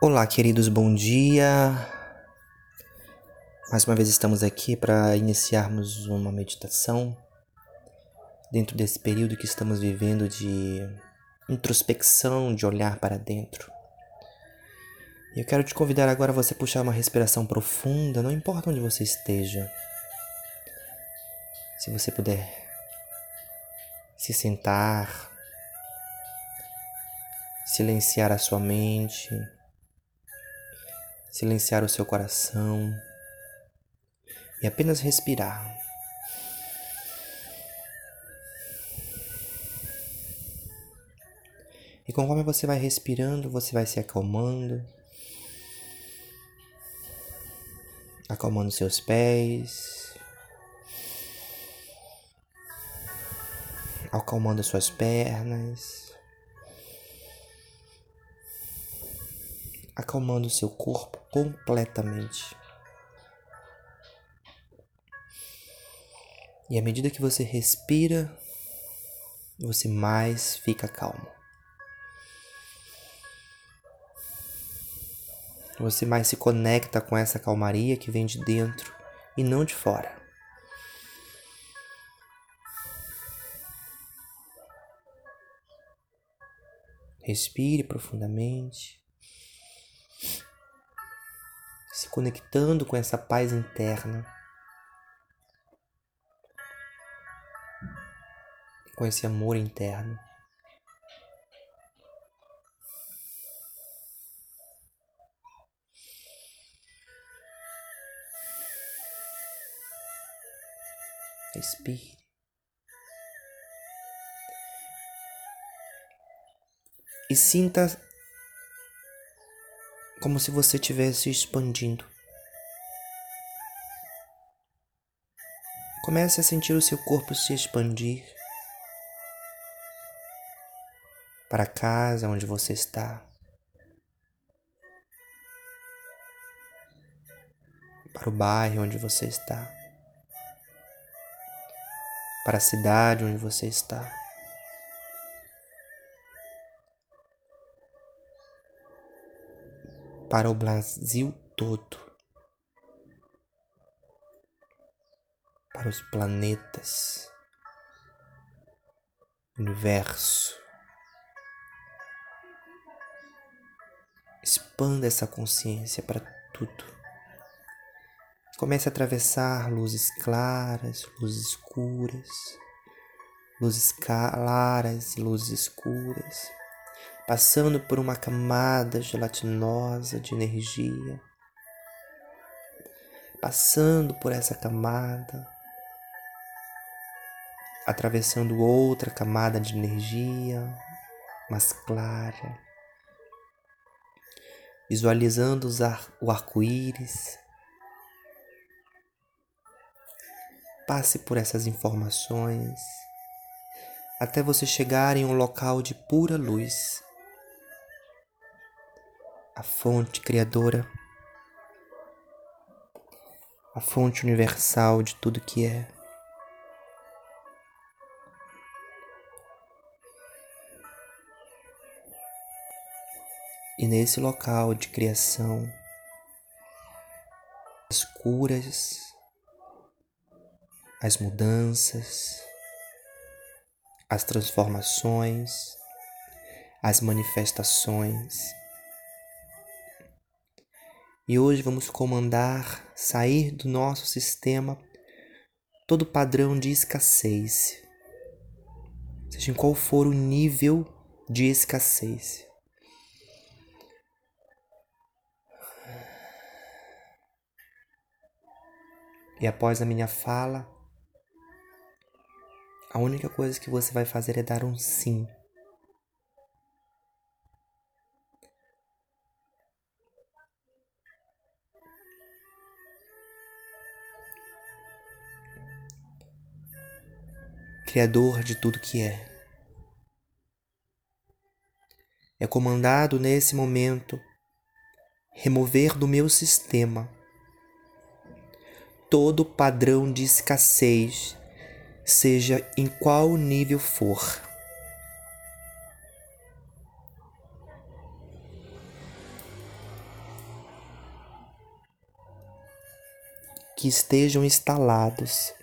Olá, queridos, bom dia. Mais uma vez estamos aqui para iniciarmos uma meditação dentro desse período que estamos vivendo de introspecção, de olhar para dentro. E eu quero te convidar agora a você puxar uma respiração profunda, não importa onde você esteja. Se você puder se sentar, silenciar a sua mente, silenciar o seu coração e apenas respirar. E conforme você vai respirando, você vai se acalmando, acalmando seus pés, acalmando suas pernas. Acalmando seu corpo completamente. E à medida que você respira, você mais fica calmo. Você mais se conecta com essa calmaria que vem de dentro e não de fora. Respire profundamente. Se conectando com essa paz interna, com esse amor interno. Respire. E sinta como se você estivesse expandindo. Comece a sentir o seu corpo se expandir para a casa onde você está, para o bairro onde você está, para a cidade onde você está. Para o Brasil todo, para os planetas, universo. Expanda essa consciência para tudo. Comece a atravessar luzes claras, luzes escuras, luzes claras e luzes escuras passando por uma camada gelatinosa de energia, passando por essa camada, atravessando outra camada de energia mais clara, visualizando o arco-íris. Passe por essas informações até você chegar em um local de pura luz a fonte criadora, a fonte universal de tudo que é. E nesse local de criação, as curas, as mudanças, as transformações, as manifestações, e hoje vamos comandar sair do nosso sistema. Todo padrão de escassez, seja em qual for o nível de escassez. E após a minha fala, a única coisa que você vai fazer é dar um sim Criador de tudo que é. É comandado nesse momento remover do meu sistema todo padrão de escassez, seja em qual nível for. Que estejam instalados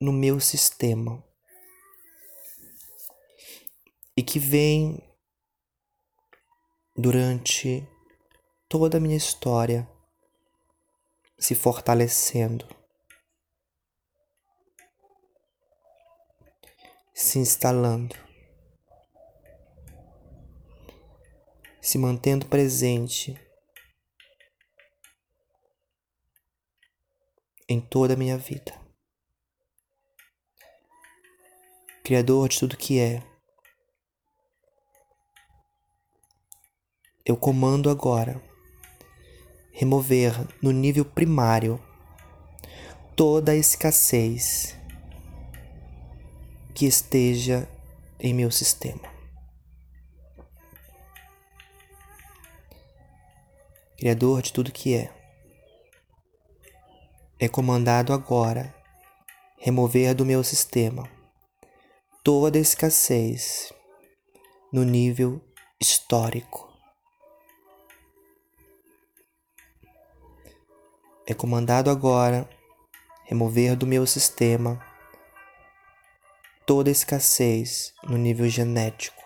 no meu sistema. E que vêm durante toda a minha história se fortalecendo, se instalando, se mantendo presente em toda a minha vida. Criador de tudo que é, eu comando agora remover no nível primário toda a escassez que esteja em meu sistema. Criador de tudo que é, é comandado agora remover do meu sistema toda escassez no nível histórico. É comandado agora remover do meu sistema toda escassez no nível genético.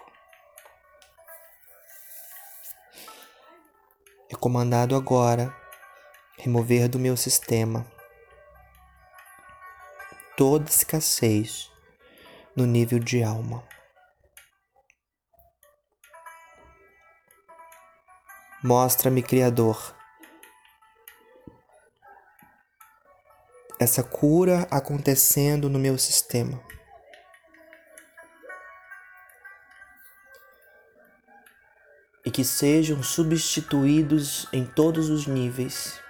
É comandado agora remover do meu sistema toda escassez no nível de alma. Mostra-me, Criador, essa cura acontecendo no meu sistema. E que sejam substituídos em todos os níveis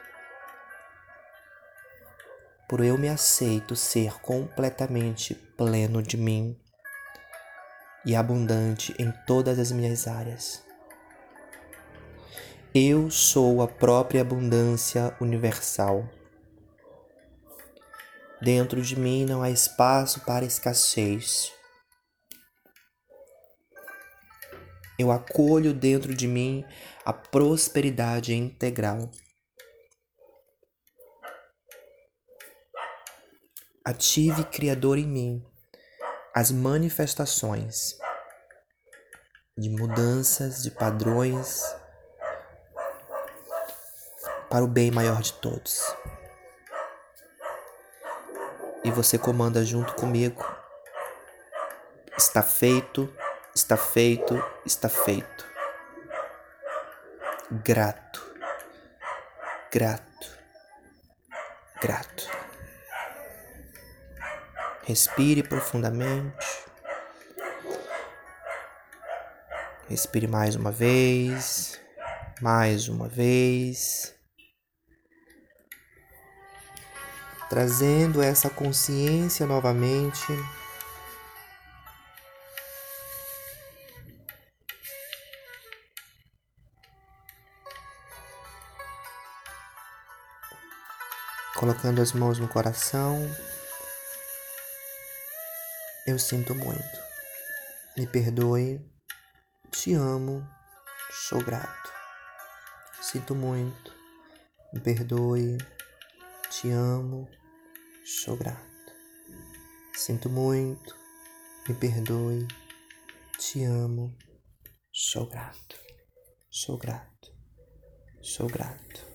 por eu me aceito ser completamente pleno de mim e abundante em todas as minhas áreas. Eu sou a própria abundância universal. Dentro de mim não há espaço para escassez. Eu acolho dentro de mim a prosperidade integral. Ative, Criador, em mim as manifestações de mudanças de padrões para o bem maior de todos e você comanda junto comigo. Está feito, está feito, está feito. Grato, grato, grato. Respire profundamente. Respire mais uma vez, mais uma vez. trazendo essa consciência novamente. Colocando as mãos no coração, eu sinto muito. Me perdoe, te amo, sou grato. Sinto muito, me perdoe, te amo, Sou grato. Sinto muito, me perdoe, te amo, sou grato, sou grato, sou grato.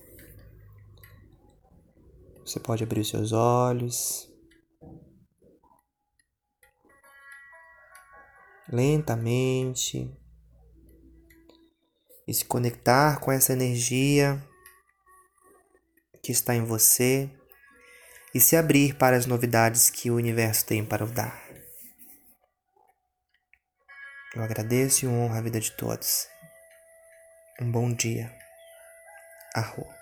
Você pode abrir os seus olhos. Lentamente. E se conectar com essa energia que está em você e se abrir para as novidades que o universo tem para dar. Eu agradeço e honro a vida de todos. Um bom dia. Arro.